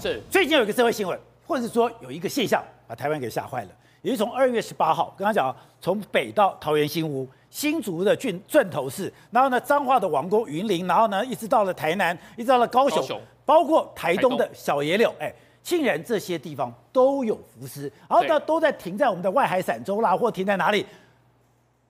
是最近有一个社会新闻，或者是说有一个现象把台湾给吓坏了。也是从二月十八号，刚刚讲从北到桃园新屋、新竹的郡镇头市，然后呢彰化的王功、云林，然后呢一直到了台南，一直到了高雄，高雄包括台东的小野柳，哎，竟然这些地方都有浮尸，然后呢都在停在我们的外海伞洲啦，或停在哪里？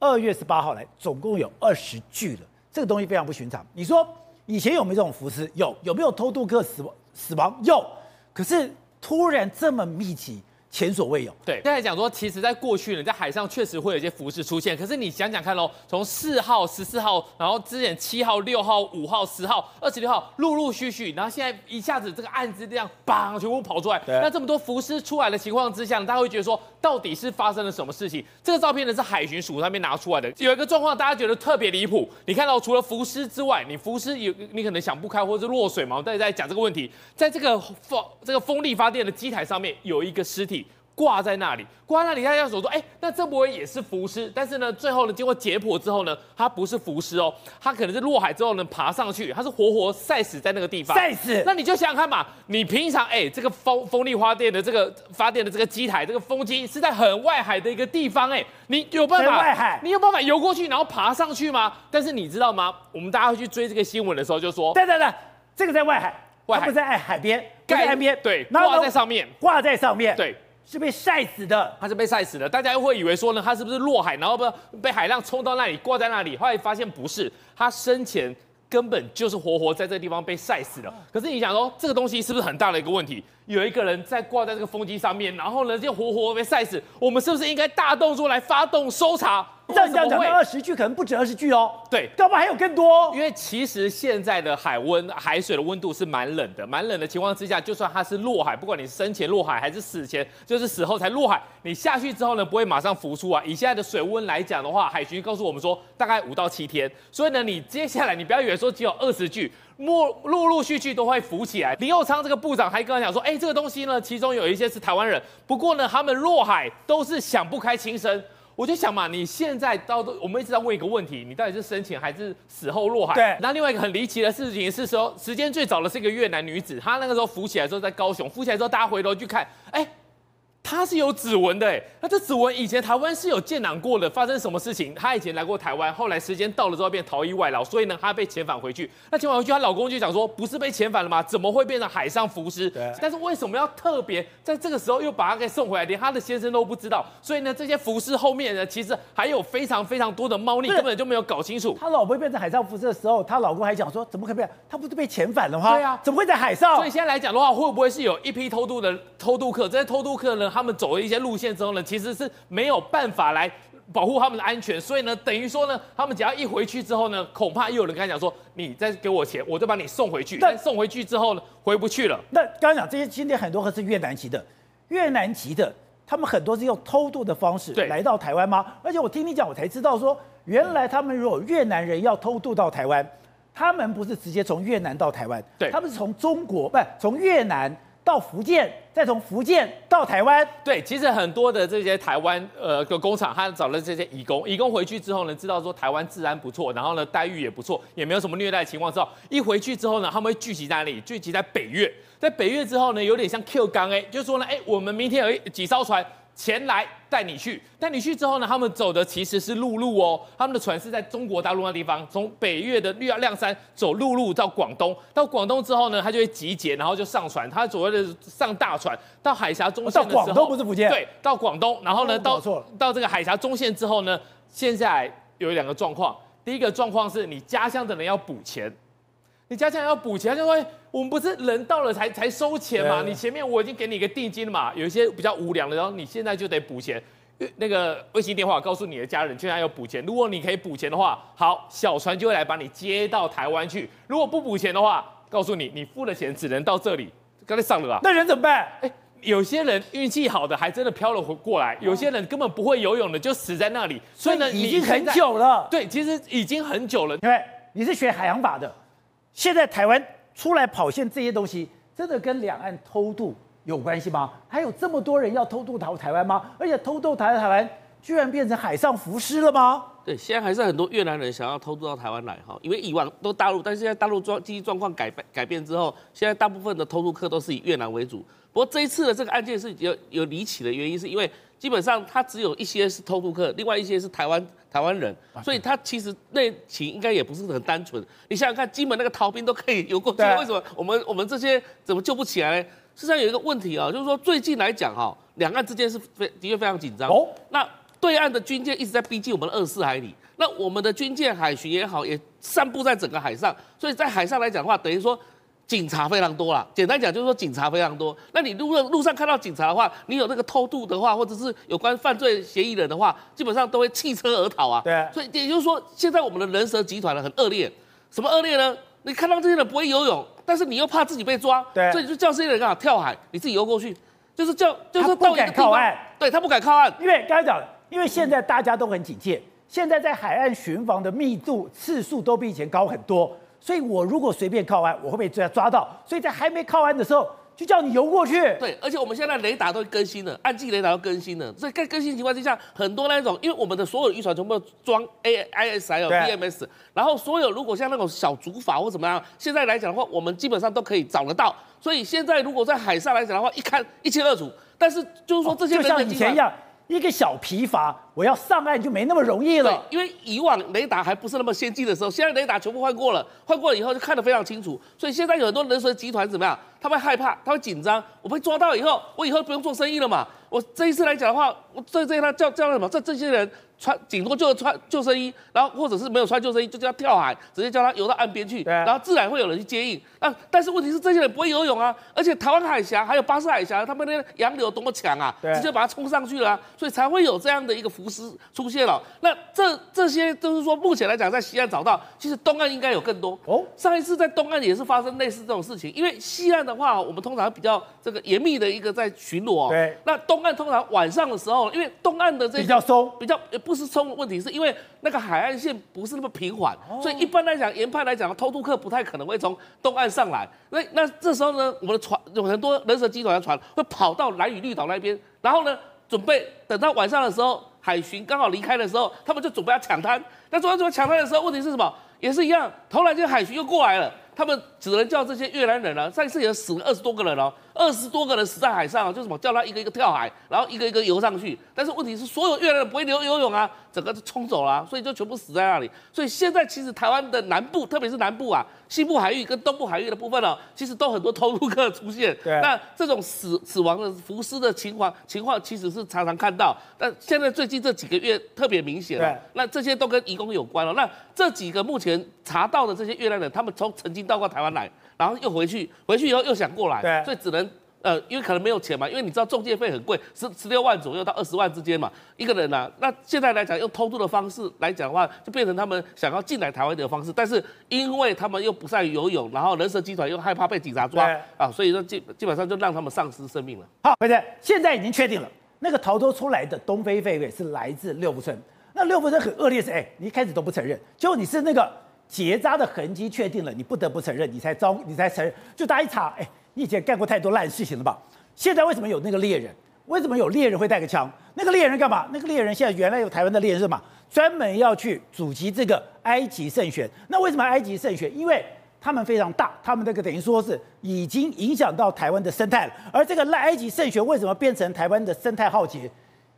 二月十八号来，总共有二十具了，这个东西非常不寻常。你说以前有没有这种浮尸？有，有没有偷渡客死亡？死亡有，可是突然这么密集。前所未有。对，刚才讲说，其实，在过去呢，在海上确实会有一些浮尸出现。可是你想想看喽，从四号、十四号，然后之前七号、六号、五号、十号、二十六号，陆陆续续，然后现在一下子这个案子这样，砰，全部跑出来。对那这么多浮尸出来的情况之下，大家会觉得说，到底是发生了什么事情？这个照片呢是海巡署那边拿出来的，有一个状况，大家觉得特别离谱。你看到除了浮尸之外，你浮尸有你可能想不开，或者是落水嘛？我们在讲这个问题，在这个风这个风力发电的机台上面有一个尸体。挂在那里，挂在那里，大家说说，哎，那这不会也是浮尸？但是呢，最后呢，经过解剖之后呢，它不是浮尸哦，它可能是落海之后呢爬上去，它是活活晒死在那个地方。晒死？那你就想想看嘛，你平常哎，这个风风力发电的这个发电的这个机台，这个风机是在很外海的一个地方，哎，你有办法？外海？你有办法游过去然后爬上去吗？但是你知道吗？我们大家会去追这个新闻的时候就说，对对对，这个在外海，外海不在海海边，在岸边，对，挂在上面，挂在上面，对。是被晒死的，他是被晒死的。大家又会以为说呢，他是不是落海，然后不被海浪冲到那里，挂在那里？后来发现不是，他生前根本就是活活在这个地方被晒死的。可是你想说，这个东西是不是很大的一个问题？有一个人在挂在这个风机上面，然后呢就活活被晒死。我们是不是应该大动作来发动搜查？这样讲，讲二十句可能不止二十句哦。对，搞不好还有更多。因为其实现在的海温、海水的温度是蛮冷的，蛮冷的情况之下，就算它是落海，不管你生前落海还是死前，就是死后才落海，你下去之后呢，不会马上浮出啊。以现在的水温来讲的话，海巡告诉我们说，大概五到七天。所以呢，你接下来你不要以为说只有二十句。陆陆陆续续都会浮起来。林佑昌这个部长还跟我讲说，哎，这个东西呢，其中有一些是台湾人，不过呢，他们落海都是想不开轻生。我就想嘛，你现在到我们一直在问一个问题，你到底是生前还是死后落海？对。那另外一个很离奇的事情是说，时间最早的是一个越南女子，她那个时候浮起来之后在高雄，浮起来之后大家回头去看，哎。他是有指纹的哎，那这指纹以前台湾是有建档过的，发生什么事情？他以前来过台湾，后来时间到了之后变逃逸外劳，所以呢，他被遣返回去。那遣返回去，她老公就讲说，不是被遣返了吗？怎么会变成海上浮尸？对。但是为什么要特别在这个时候又把他给送回来，连他的先生都不知道？所以呢，这些浮尸后面呢，其实还有非常非常多的猫腻，根本就没有搞清楚。他老婆变成海上浮尸的时候，他老公还讲说，怎么可能？他不是被遣返了吗？对啊，怎么会在海上？所以现在来讲的话，会不会是有一批偷渡的偷渡客？这些偷渡客呢，他们走了一些路。线之后呢，其实是没有办法来保护他们的安全，所以呢，等于说呢，他们只要一回去之后呢，恐怕又有人跟他讲说，你再给我钱，我就把你送回去。但送回去之后呢，回不去了。那刚刚讲这些今天很多还是越南籍的，越南籍的，他们很多是用偷渡的方式来到台湾吗？而且我听你讲，我才知道说，原来他们如果越南人要偷渡到台湾，他们不是直接从越南到台湾，对，他们是从中国，不是从越南。到福建，再从福建到台湾。对，其实很多的这些台湾呃的工厂，他找了这些移工，移工回去之后呢，知道说台湾治安不错，然后呢待遇也不错，也没有什么虐待情况之后，一回去之后呢，他们会聚集在哪里？聚集在北越，在北越之后呢，有点像 Q 刚哎，就是说呢，哎，我们明天有一几艘船。前来带你去，带你去之后呢，他们走的其实是陆路哦。他们的船是在中国大陆那地方，从北越的绿亮山走陆路到广东。到广东之后呢，他就会集结，然后就上船。他所谓的上大船到海峡中线的时候，到广东不是福建？对，到广东，然后呢，到到这个海峡中线之后呢，现在有两个状况。第一个状况是你家乡的人要补钱。你家乡要补钱，他就说我们不是人到了才才收钱嘛？你前面我已经给你一个定金了嘛。有一些比较无良的，然后你现在就得补钱。那个卫星电话告诉你的家人，现在要补钱。如果你可以补钱的话，好，小船就会来把你接到台湾去。如果不补钱的话，告诉你，你付了钱只能到这里。刚才上了啊？那人怎么办？哎，有些人运气好的还真的飘了回过来，有些人根本不会游泳的就死在那里。所以呢，已经很久了。对，其实已经很久了。因为你是学海洋法的。现在台湾出来跑线这些东西，真的跟两岸偷渡有关系吗？还有这么多人要偷渡到台湾吗？而且偷渡台台湾，居然变成海上浮尸了吗？对，现在还是很多越南人想要偷渡到台湾来哈，因为以往都大陆，但是现在大陆状经济状况改变改变之后，现在大部分的偷渡客都是以越南为主。不过这一次的这个案件是有有离奇的原因，是因为基本上他只有一些是偷渡客，另外一些是台湾台湾人，所以他其实内情应该也不是很单纯。你想想看，金门那个逃兵都可以游过去，为什么我们我们这些怎么救不起来呢？实际上有一个问题啊，就是说最近来讲哈，两岸之间是非的确非常紧张。哦，那。对岸的军舰一直在逼近我们的二十四海里，那我们的军舰海巡也好，也散布在整个海上，所以在海上来讲的话，等于说警察非常多啦。简单讲就是说警察非常多。那你路路上看到警察的话，你有那个偷渡的话，或者是有关犯罪嫌疑人的话，基本上都会弃车而逃啊。对。所以也就是说，现在我们的人蛇集团呢很恶劣，什么恶劣呢？你看到这些人不会游泳，但是你又怕自己被抓，对。所以就叫这些人干嘛跳海，你自己游过去，就是叫就是到一个地方，他不敢靠岸，对他不敢靠岸，因为刚才讲。因为现在大家都很警戒，现在在海岸巡防的密度次数都比以前高很多，所以我如果随便靠岸，我会被抓抓到。所以在还没靠岸的时候，就叫你游过去。对，而且我们现在雷达都更新了，岸际雷达都更新了。所以在更新情况之下，很多那种，因为我们的所有渔船全部装 AIS 还有 BMS，然后所有如果像那种小竹筏或怎么样，现在来讲的话，我们基本上都可以找得到。所以现在如果在海上来讲的话，一看一清二楚。但是就是说这些人、哦、就像以前一样。一个小皮筏，我要上岸就没那么容易了。因为以往雷达还不是那么先进的时候，现在雷达全部换过了，换过了以后就看得非常清楚。所以现在有很多人蛇集团怎么样？他会害怕，他会紧张。我被抓到以后，我以后不用做生意了嘛？我这一次来讲的话，我这这他叫叫什么？这这些人。穿顶多就穿救生衣，然后或者是没有穿救生衣，就叫他跳海，直接叫他游到岸边去，对然后自然会有人去接应。啊，但是问题是这些人不会游泳啊，而且台湾海峡还有巴士海峡，他们那个洋流多么强啊，对直接把它冲上去了，啊，所以才会有这样的一个浮尸出现了。那这这些都是说，目前来讲在西岸找到，其实东岸应该有更多。哦，上一次在东岸也是发生类似这种事情，因为西岸的话，我们通常比较这个严密的一个在巡逻。对，那东岸通常晚上的时候，因为东岸的这个、比较松，比较也不是松，问题是。因为那个海岸线不是那么平缓，所以一般来讲，研判来讲，偷渡客不太可能会从东岸上来。那那这时候呢，我们的船有很多人蛇集团的船会跑到蓝屿绿岛那边，然后呢，准备等到晚上的时候，海巡刚好离开的时候，他们就准备要抢滩。那准备准备抢滩的时候，问题是什么？也是一样，突然间海巡又过来了，他们只能叫这些越南人了。上一次也死了二十多个人哦。二十多个人死在海上，啊就什么叫他一个一个跳海，然后一个一个游上去。但是问题是，所有越南人不会游游泳啊，整个就冲走了，所以就全部死在那里。所以现在其实台湾的南部，特别是南部啊，西部海域跟东部海域的部分哦，其实都很多偷渡客出现。对。那这种死死亡的浮尸的情况情况，其实是常常看到。但现在最近这几个月特别明显。对。那这些都跟移工有关了。那这几个目前查到的这些越南人，他们从曾经到过台湾来。然后又回去，回去以后又想过来，对，所以只能呃，因为可能没有钱嘛，因为你知道中介费很贵，十十六万左右到二十万之间嘛，一个人啊。那现在来讲，用偷渡的方式来讲的话，就变成他们想要进来台湾的方式，但是因为他们又不善于游泳，然后人蛇集团又害怕被警察抓啊，所以说基基本上就让他们丧失生命了。好，回正，现在已经确定了，那个逃脱出来的东非狒狒是来自六福村。那六福村很恶劣是，哎，你一开始都不承认，结果你是那个。结扎的痕迹确定了，你不得不承认，你才招，你才承认。就大家一查，哎，你以前干过太多烂事情了吧？现在为什么有那个猎人？为什么有猎人会带个枪？那个猎人干嘛？那个猎人现在原来有台湾的猎人是嘛？专门要去阻击这个埃及圣选。那为什么埃及圣选？因为他们非常大，他们那个等于说是已经影响到台湾的生态了。而这个埃及圣选为什么变成台湾的生态浩劫？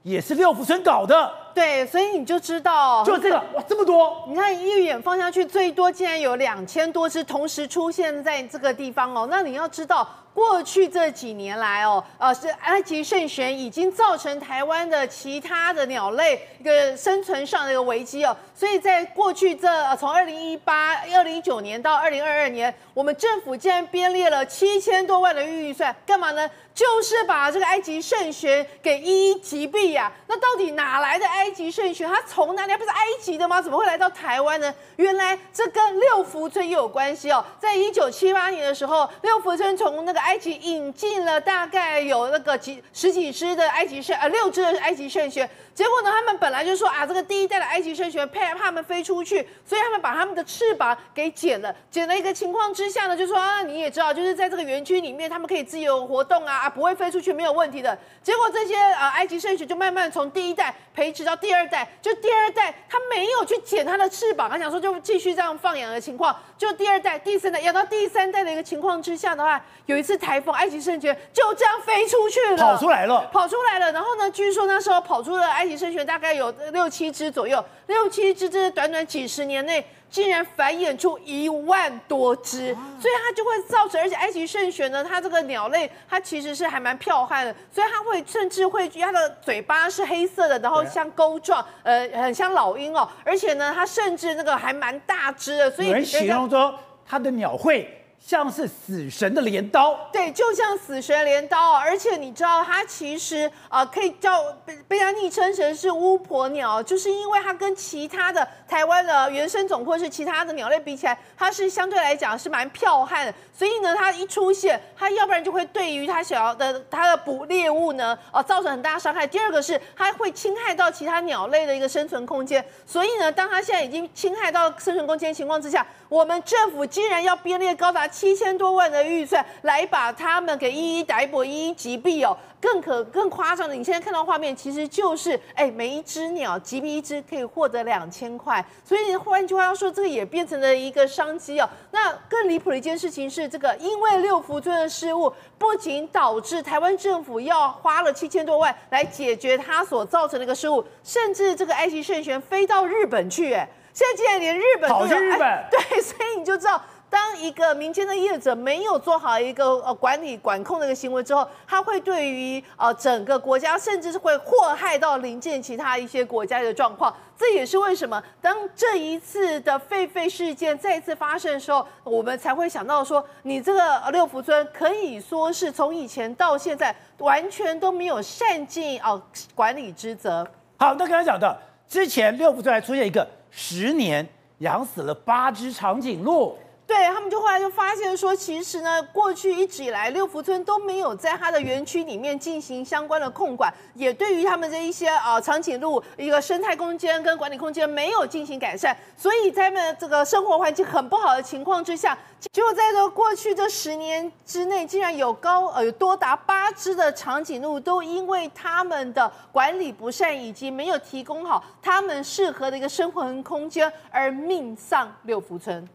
也是六福村搞的，对，所以你就知道，就这个哇，这么多，你看一眼放下去，最多竟然有两千多只同时出现在这个地方哦。那你要知道，过去这几年来哦，呃，是埃及圣䴉已经造成台湾的其他的鸟类一个生存上的一个危机哦。所以在过去这从二零一八、二零一九年到二零二二年，我们政府竟然编列了七千多万的预算，干嘛呢？就是把这个埃及圣䴉给一一击毙呀！那到底哪来的埃埃及圣䴉？它从哪里？不是埃及的吗？怎么会来到台湾呢？原来这跟六福村又有关系哦。在一九七八年的时候，六福村从那个埃及引进了大概有那个几十几只的埃及圣，呃，六只的埃及圣䴉。结果呢，他们本来就说啊，这个第一代的埃及圣䴉怕怕他们飞出去，所以他们把他们的翅膀给剪了。剪了一个情况之下呢，就说啊，你也知道，就是在这个园区里面，他们可以自由活动啊，啊，不会飞出去，没有问题的。结果这些呃埃及圣䴉就慢慢从第一代培植到。到第二代，就第二代他没有去剪它的翅膀，他想说就继续这样放养的情况，就第二代、第三代养到第三代的一个情况之下的话，有一次台风，埃及圣泉就这样飞出去了，跑出来了，跑出来了。然后呢，据说那时候跑出了埃及圣泉大概有六七只左右，六七只，这是短短几十年内。竟然繁衍出一万多只，所以它就会造成，而且埃及圣选呢，它这个鸟类它其实是还蛮剽悍的，所以它会甚至会它的嘴巴是黑色的，然后像钩状，呃，很像老鹰哦，而且呢，它甚至那个还蛮大只的，所以有人形容说它的鸟喙。像是死神的镰刀，对，就像死神镰刀，而且你知道它其实啊、呃，可以叫被被它昵称成是巫婆鸟，就是因为它跟其他的台湾的原生种或是其他的鸟类比起来，它是相对来讲是蛮剽悍的，所以呢，它一出现，它要不然就会对于它想要的它的捕猎物呢，呃，造成很大伤害。第二个是它会侵害到其他鸟类的一个生存空间，所以呢，当它现在已经侵害到生存空间情况之下，我们政府竟然要编列高达七千多万的预算来把他们给一一逮捕、一一击毙哦，更可更夸张的，你现在看到画面，其实就是哎，每一只鸟击毙一只可以获得两千块，所以换句话要说，这个也变成了一个商机哦。那更离谱的一件事情是，这个因为六福村的失误，不仅导致台湾政府要花了七千多万来解决它所造成的一个失误，甚至这个埃及圣贤飞到日本去，哎。现在竟然连日本都有，跑去日本，哎，对，所以你就知道，当一个民间的业者没有做好一个呃管理管控的一个行为之后，他会对于呃整个国家，甚至是会祸害到邻近其他一些国家的状况。这也是为什么当这一次的狒狒事件再次发生的时候，我们才会想到说，你这个六福村可以说是从以前到现在完全都没有善尽哦管理职责。好，那刚才讲的之前六福村还出现一个。十年养死了八只长颈鹿，对，他们就后来就发现说，其实呢，过去一直以来六福村都没有在它的园区里面进行相关的控管，也对于他们这一些啊、呃、长颈鹿一个生态空间跟管理空间没有进行改善，所以在他们这个生活环境很不好的情况之下。结果在这过去这十年之内，竟然有高呃多达八只的长颈鹿都因为他们的管理不善以及没有提供好他们适合的一个生活空间而命丧六福村。